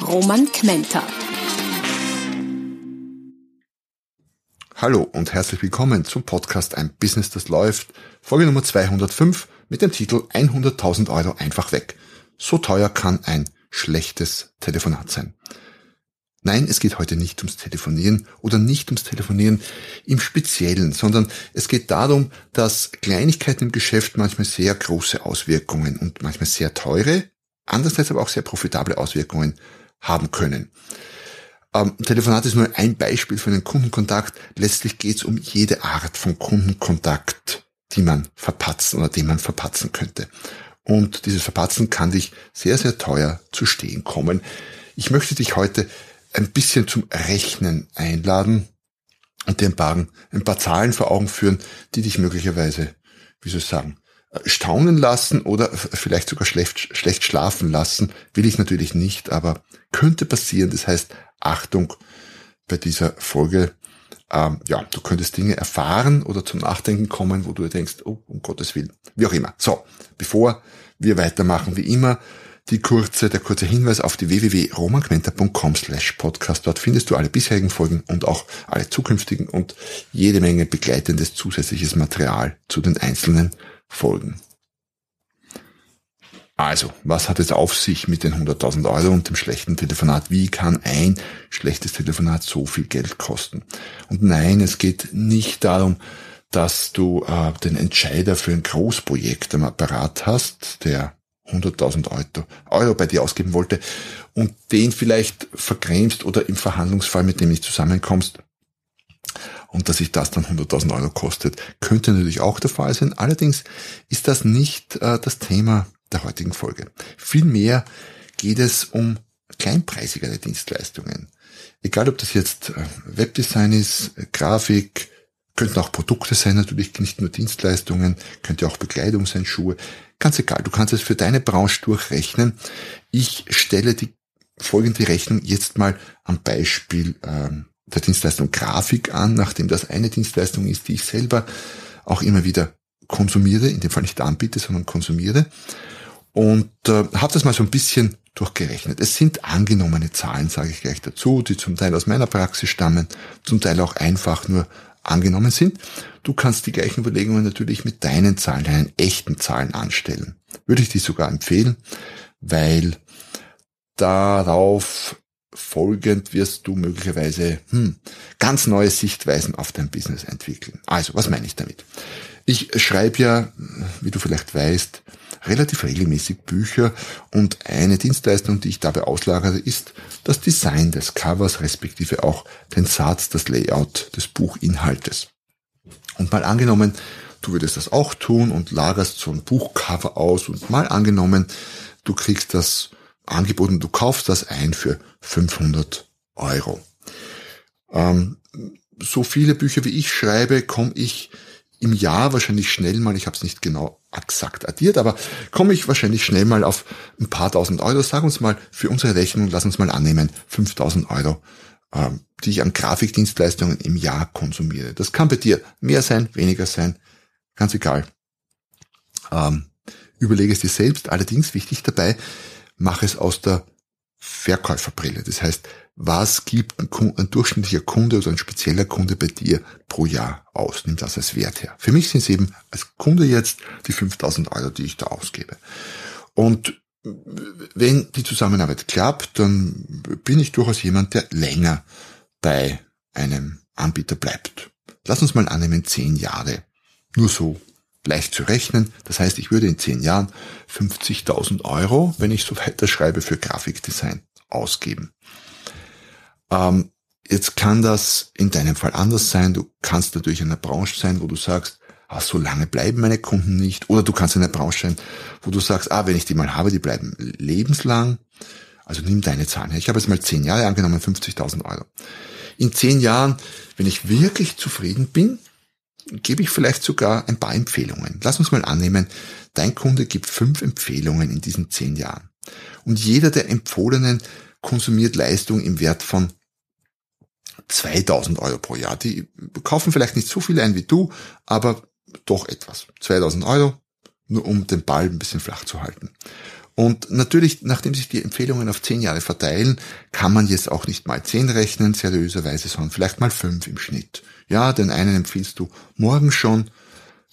Roman Kmenter. Hallo und herzlich willkommen zum Podcast Ein Business, das läuft. Folge Nummer 205 mit dem Titel 100.000 Euro einfach weg. So teuer kann ein schlechtes Telefonat sein. Nein, es geht heute nicht ums Telefonieren oder nicht ums Telefonieren im Speziellen, sondern es geht darum, dass Kleinigkeiten im Geschäft manchmal sehr große Auswirkungen und manchmal sehr teure, andererseits aber auch sehr profitable Auswirkungen haben können. Ähm, Telefonat ist nur ein Beispiel für einen Kundenkontakt. Letztlich geht es um jede Art von Kundenkontakt, die man verpatzen oder den man verpatzen könnte. Und dieses Verpatzen kann dich sehr, sehr teuer zu stehen kommen. Ich möchte dich heute ein bisschen zum Rechnen einladen und dir ein paar, ein paar Zahlen vor Augen führen, die dich möglicherweise, wie soll ich sagen, staunen lassen oder vielleicht sogar schlecht, schlecht schlafen lassen, will ich natürlich nicht, aber könnte passieren. Das heißt, Achtung bei dieser Folge. Ähm, ja, du könntest Dinge erfahren oder zum Nachdenken kommen, wo du denkst, oh, um Gottes Willen. Wie auch immer. So, bevor wir weitermachen, wie immer, die kurze, der kurze Hinweis auf die www.romanquenter.com slash podcast. Dort findest du alle bisherigen Folgen und auch alle zukünftigen und jede Menge begleitendes zusätzliches Material zu den einzelnen Folgen. Also, was hat es auf sich mit den 100.000 Euro und dem schlechten Telefonat? Wie kann ein schlechtes Telefonat so viel Geld kosten? Und nein, es geht nicht darum, dass du äh, den Entscheider für ein Großprojekt am Apparat hast, der 100.000 Euro, Euro bei dir ausgeben wollte und den vielleicht vergrämst oder im Verhandlungsfall mit dem nicht zusammenkommst und dass sich das dann 100.000 Euro kostet, könnte natürlich auch der Fall sein. Allerdings ist das nicht äh, das Thema der heutigen Folge. Vielmehr geht es um kleinpreisigere Dienstleistungen. Egal ob das jetzt äh, Webdesign ist, Grafik, könnten auch Produkte sein, natürlich nicht nur Dienstleistungen, könnte auch Bekleidung sein, Schuhe. Ganz egal, du kannst es für deine Branche durchrechnen. Ich stelle die folgende Rechnung jetzt mal am Beispiel ähm, der Dienstleistung Grafik an, nachdem das eine Dienstleistung ist, die ich selber auch immer wieder konsumiere, in dem Fall nicht anbiete, sondern konsumiere. Und äh, habe das mal so ein bisschen durchgerechnet. Es sind angenommene Zahlen, sage ich gleich dazu, die zum Teil aus meiner Praxis stammen, zum Teil auch einfach nur angenommen sind. Du kannst die gleichen Überlegungen natürlich mit deinen Zahlen, deinen echten Zahlen anstellen. Würde ich dir sogar empfehlen, weil darauf folgend wirst du möglicherweise hm, ganz neue Sichtweisen auf dein Business entwickeln. Also, was meine ich damit? Ich schreibe ja, wie du vielleicht weißt, relativ regelmäßig Bücher und eine Dienstleistung, die ich dabei auslagere, ist das Design des Covers, respektive auch den Satz, das Layout des Buchinhaltes. Und mal angenommen, du würdest das auch tun und lagerst so ein Buchcover aus und mal angenommen, du kriegst das angeboten, du kaufst das ein für 500 Euro. Ähm, so viele Bücher wie ich schreibe, komme ich im Jahr wahrscheinlich schnell mal, ich habe es nicht genau exakt addiert, aber komme ich wahrscheinlich schnell mal auf ein paar tausend Euro. Sag uns mal für unsere Rechnung, lass uns mal annehmen, 5000 Euro, ähm, die ich an Grafikdienstleistungen im Jahr konsumiere. Das kann bei dir mehr sein, weniger sein, ganz egal. Ähm, überlege es dir selbst. Allerdings wichtig dabei, mach es aus der Verkäuferbrille. Das heißt, was gibt ein, ein, durchschnittlicher Kunde oder ein spezieller Kunde bei dir pro Jahr aus? Nimm das als Wert her. Für mich sind es eben als Kunde jetzt die 5000 Euro, die ich da ausgebe. Und wenn die Zusammenarbeit klappt, dann bin ich durchaus jemand, der länger bei einem Anbieter bleibt. Lass uns mal annehmen, zehn Jahre. Nur so leicht zu rechnen. Das heißt, ich würde in zehn Jahren 50.000 Euro, wenn ich so weiter schreibe, für Grafikdesign ausgeben. Ähm, jetzt kann das in deinem Fall anders sein. Du kannst natürlich in einer Branche sein, wo du sagst, ah, so lange bleiben meine Kunden nicht. Oder du kannst in einer Branche sein, wo du sagst, ah, wenn ich die mal habe, die bleiben lebenslang. Also nimm deine Zahlen her. Ich habe jetzt mal zehn Jahre angenommen, 50.000 Euro. In zehn Jahren, wenn ich wirklich zufrieden bin, gebe ich vielleicht sogar ein paar Empfehlungen. Lass uns mal annehmen, dein Kunde gibt fünf Empfehlungen in diesen zehn Jahren. Und jeder der empfohlenen konsumiert Leistung im Wert von 2000 Euro pro Jahr. Die kaufen vielleicht nicht so viel ein wie du, aber doch etwas. 2000 Euro, nur um den Ball ein bisschen flach zu halten. Und natürlich, nachdem sich die Empfehlungen auf zehn Jahre verteilen, kann man jetzt auch nicht mal zehn rechnen, seriöserweise, sondern vielleicht mal fünf im Schnitt. Ja, den einen empfiehlst du morgen schon,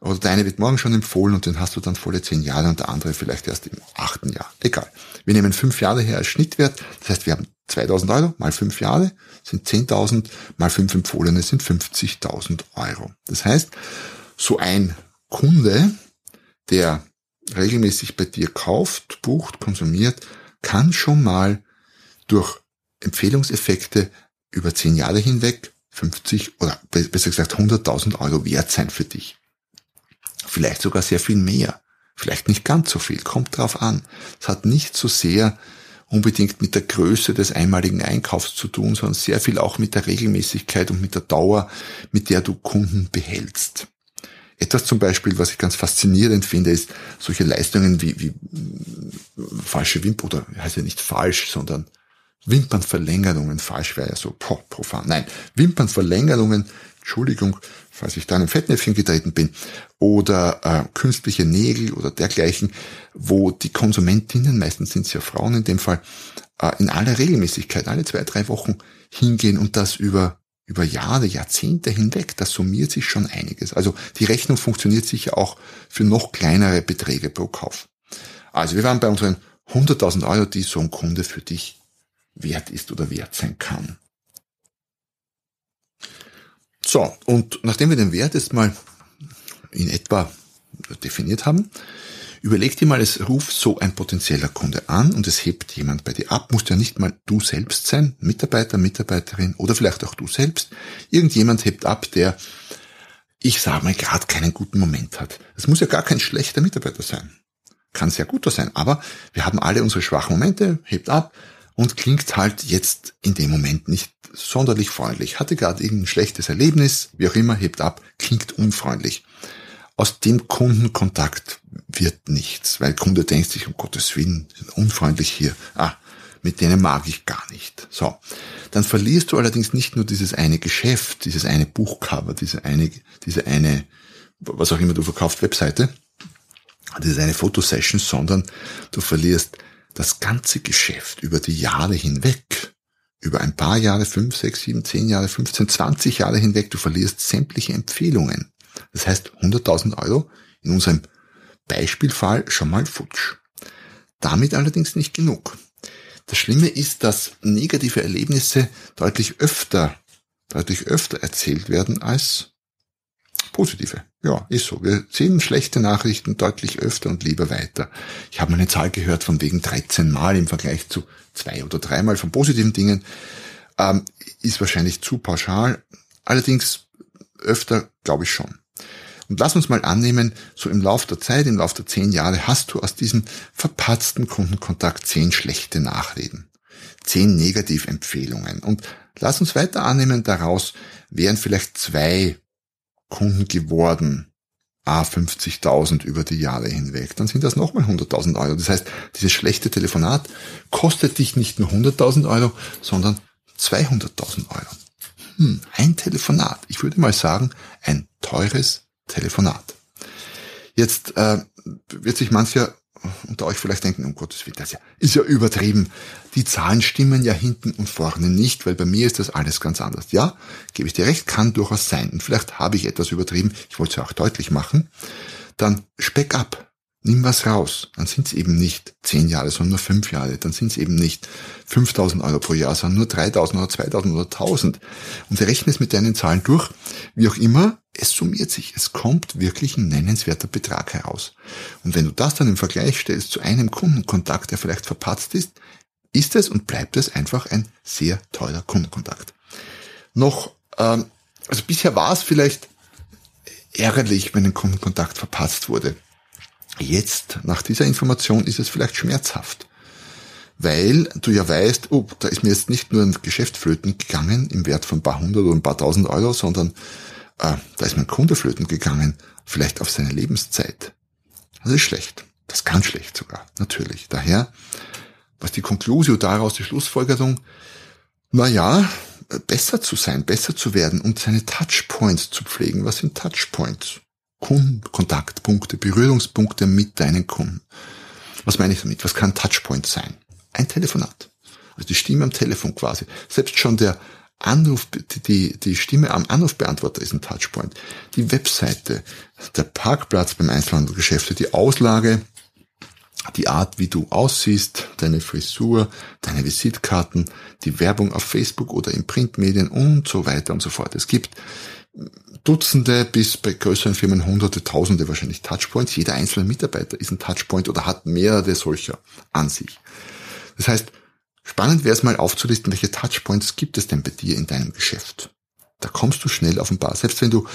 oder der eine wird morgen schon empfohlen und den hast du dann volle zehn Jahre und der andere vielleicht erst im achten Jahr. Egal. Wir nehmen fünf Jahre her als Schnittwert. Das heißt, wir haben 2000 Euro mal fünf Jahre sind 10.000, mal fünf empfohlene sind 50.000 Euro. Das heißt, so ein Kunde, der regelmäßig bei dir kauft, bucht, konsumiert, kann schon mal durch Empfehlungseffekte über zehn Jahre hinweg 50 oder besser gesagt 100.000 Euro wert sein für dich. Vielleicht sogar sehr viel mehr. Vielleicht nicht ganz so viel. Kommt drauf an. Es hat nicht so sehr unbedingt mit der Größe des einmaligen Einkaufs zu tun, sondern sehr viel auch mit der Regelmäßigkeit und mit der Dauer, mit der du Kunden behältst. Etwas zum Beispiel, was ich ganz faszinierend finde, ist solche Leistungen wie, wie falsche Wimpern, oder heißt ja nicht falsch, sondern Wimpernverlängerungen. Falsch wäre ja so poh, profan. Nein, Wimpernverlängerungen, Entschuldigung, falls ich da in ein Fettnäpfchen getreten bin, oder äh, künstliche Nägel oder dergleichen, wo die Konsumentinnen, meistens sind es ja Frauen in dem Fall, äh, in aller Regelmäßigkeit, alle zwei, drei Wochen hingehen und das über über Jahre, Jahrzehnte hinweg, das summiert sich schon einiges. Also die Rechnung funktioniert sicher auch für noch kleinere Beträge pro Kauf. Also wir waren bei unseren 100.000 Euro, die so ein Kunde für dich wert ist oder wert sein kann. So, und nachdem wir den Wert jetzt mal in etwa definiert haben, Überleg dir mal, es ruft so ein potenzieller Kunde an und es hebt jemand bei dir ab. Musst ja nicht mal du selbst sein, Mitarbeiter, Mitarbeiterin oder vielleicht auch du selbst. Irgendjemand hebt ab, der, ich sage mal, gerade keinen guten Moment hat. Es muss ja gar kein schlechter Mitarbeiter sein. Kann sehr guter sein, aber wir haben alle unsere schwachen Momente, hebt ab und klingt halt jetzt in dem Moment nicht sonderlich freundlich. Hatte gerade irgendein schlechtes Erlebnis, wie auch immer, hebt ab, klingt unfreundlich. Aus dem Kundenkontakt wird nichts, weil Kunde denkt sich, um Gottes Willen, sind unfreundlich hier. Ah, mit denen mag ich gar nicht. So. Dann verlierst du allerdings nicht nur dieses eine Geschäft, dieses eine Buchcover, diese eine, diese eine, was auch immer du verkaufst, Webseite, diese eine Fotosession, sondern du verlierst das ganze Geschäft über die Jahre hinweg, über ein paar Jahre, fünf, sechs, sieben, zehn Jahre, 15, 20 Jahre hinweg, du verlierst sämtliche Empfehlungen. Das heißt 100.000 Euro in unserem Beispielfall schon mal futsch. Damit allerdings nicht genug. Das Schlimme ist, dass negative Erlebnisse deutlich öfter, deutlich öfter erzählt werden als positive. Ja, ist so. Wir sehen schlechte Nachrichten deutlich öfter und lieber weiter. Ich habe mal eine Zahl gehört von wegen 13 Mal im Vergleich zu zwei oder dreimal von positiven Dingen. Ähm, ist wahrscheinlich zu pauschal. Allerdings öfter glaube ich schon. Und lass uns mal annehmen, so im Laufe der Zeit, im Laufe der zehn Jahre, hast du aus diesem verpatzten Kundenkontakt zehn schlechte Nachreden, zehn Negativempfehlungen. Und lass uns weiter annehmen, daraus wären vielleicht zwei Kunden geworden, a 50.000 über die Jahre hinweg, dann sind das nochmal 100.000 Euro. Das heißt, dieses schlechte Telefonat kostet dich nicht nur 100.000 Euro, sondern 200.000 Euro. Hm, ein Telefonat. Ich würde mal sagen, ein teures Telefonat. Jetzt äh, wird sich mancher unter euch vielleicht denken, um Gottes Willen, das ist ja übertrieben. Die Zahlen stimmen ja hinten und vorne nicht, weil bei mir ist das alles ganz anders. Ja, gebe ich dir recht, kann durchaus sein. Und vielleicht habe ich etwas übertrieben, ich wollte es ja auch deutlich machen. Dann speck ab nimm was raus. Dann sind es eben nicht zehn Jahre, sondern nur fünf Jahre. Dann sind es eben nicht 5000 Euro pro Jahr, sondern nur 3000 oder 2000 oder 1000. Und rechne es mit deinen Zahlen durch. Wie auch immer, es summiert sich. Es kommt wirklich ein nennenswerter Betrag heraus. Und wenn du das dann im Vergleich stellst zu einem Kundenkontakt, der vielleicht verpatzt ist, ist es und bleibt es einfach ein sehr teurer Kundenkontakt. Noch, ähm, also bisher war es vielleicht ärgerlich, wenn ein Kundenkontakt verpatzt wurde. Jetzt, nach dieser Information, ist es vielleicht schmerzhaft. weil du ja weißt, oh, da ist mir jetzt nicht nur ein Geschäft flöten gegangen im Wert von ein paar hundert oder ein paar tausend Euro, sondern äh, da ist mein Kunde flöten gegangen, vielleicht auf seine Lebenszeit. Das ist schlecht. Das kann schlecht sogar, natürlich. Daher, was die Conclusio daraus, die Schlussfolgerung, na ja, besser zu sein, besser zu werden und seine Touchpoints zu pflegen. Was sind Touchpoints? Kunden, Kontaktpunkte, Berührungspunkte mit deinen Kunden. Was meine ich damit? Was kann Touchpoint sein? Ein Telefonat. Also die Stimme am Telefon quasi. Selbst schon der Anruf, die, die Stimme am Anrufbeantworter ist ein Touchpoint. Die Webseite, der Parkplatz beim Einzelhandelsgeschäft, die Auslage, die Art, wie du aussiehst, deine Frisur, deine Visitkarten, die Werbung auf Facebook oder in Printmedien und so weiter und so fort. Es gibt Dutzende bis bei größeren Firmen hunderte, tausende wahrscheinlich Touchpoints. Jeder einzelne Mitarbeiter ist ein Touchpoint oder hat mehrere solcher an sich. Das heißt, spannend wäre es mal aufzulisten, welche Touchpoints gibt es denn bei dir in deinem Geschäft. Da kommst du schnell auf ein paar. Selbst wenn du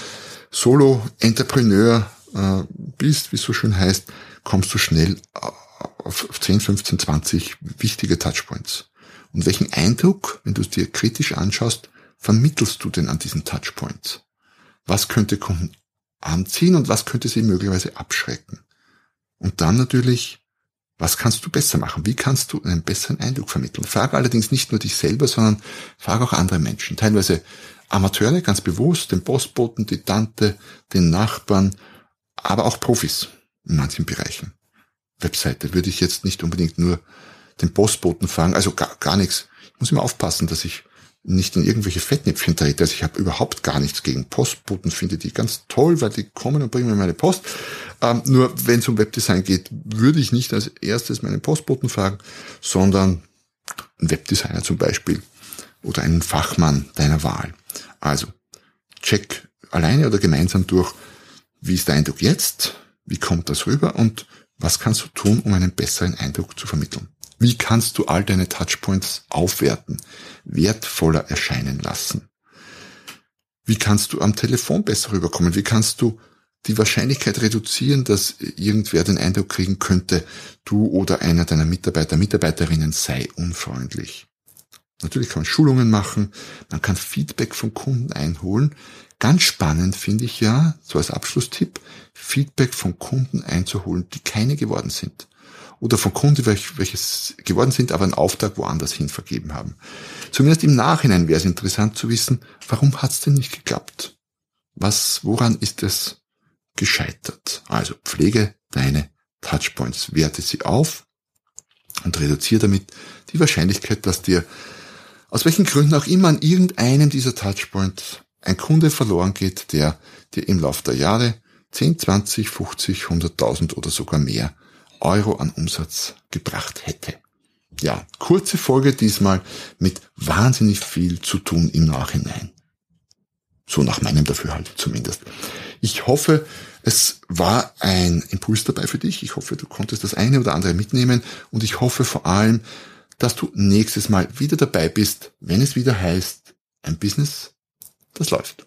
Solo-Entrepreneur äh, bist, wie es so schön heißt, kommst du schnell auf 10, 15, 20 wichtige Touchpoints. Und welchen Eindruck, wenn du es dir kritisch anschaust, vermittelst du denn an diesen Touchpoints? Was könnte Kunden anziehen und was könnte sie möglicherweise abschrecken? Und dann natürlich, was kannst du besser machen? Wie kannst du einen besseren Eindruck vermitteln? Frage allerdings nicht nur dich selber, sondern frage auch andere Menschen. Teilweise Amateure, ganz bewusst, den Postboten, die Tante, den Nachbarn, aber auch Profis in manchen Bereichen. Webseite würde ich jetzt nicht unbedingt nur den Postboten fragen, also gar, gar nichts. Ich muss immer aufpassen, dass ich nicht in irgendwelche Fettnäpfchen trete. Also ich habe überhaupt gar nichts gegen Postboten, finde die ganz toll, weil die kommen und bringen mir meine Post. Ähm, nur wenn es um Webdesign geht, würde ich nicht als erstes meinen Postboten fragen, sondern einen Webdesigner zum Beispiel oder einen Fachmann deiner Wahl. Also check alleine oder gemeinsam durch, wie ist der Eindruck jetzt, wie kommt das rüber und was kannst du tun, um einen besseren Eindruck zu vermitteln? Wie kannst du all deine Touchpoints aufwerten, wertvoller erscheinen lassen? Wie kannst du am Telefon besser rüberkommen? Wie kannst du die Wahrscheinlichkeit reduzieren, dass irgendwer den Eindruck kriegen könnte, du oder einer deiner Mitarbeiter, Mitarbeiterinnen sei unfreundlich? Natürlich kann man Schulungen machen, man kann Feedback vom Kunden einholen. Ganz spannend finde ich ja, so als Abschlusstipp, Feedback von Kunden einzuholen, die keine geworden sind. Oder von Kunden, welches geworden sind, aber einen Auftrag woanders hin vergeben haben. Zumindest im Nachhinein wäre es interessant zu wissen, warum hat es denn nicht geklappt? Was, woran ist es gescheitert? Also pflege deine Touchpoints, werte sie auf und reduziere damit die Wahrscheinlichkeit, dass dir aus welchen Gründen auch immer an irgendeinem dieser Touchpoints ein Kunde verloren geht, der dir im Laufe der Jahre 10, 20, 50, 100.000 oder sogar mehr Euro an Umsatz gebracht hätte. Ja, kurze Folge diesmal mit wahnsinnig viel zu tun im Nachhinein. So nach meinem Dafürhalt zumindest. Ich hoffe, es war ein Impuls dabei für dich. Ich hoffe, du konntest das eine oder andere mitnehmen und ich hoffe vor allem, dass du nächstes Mal wieder dabei bist, wenn es wieder heißt, ein Business, das läuft.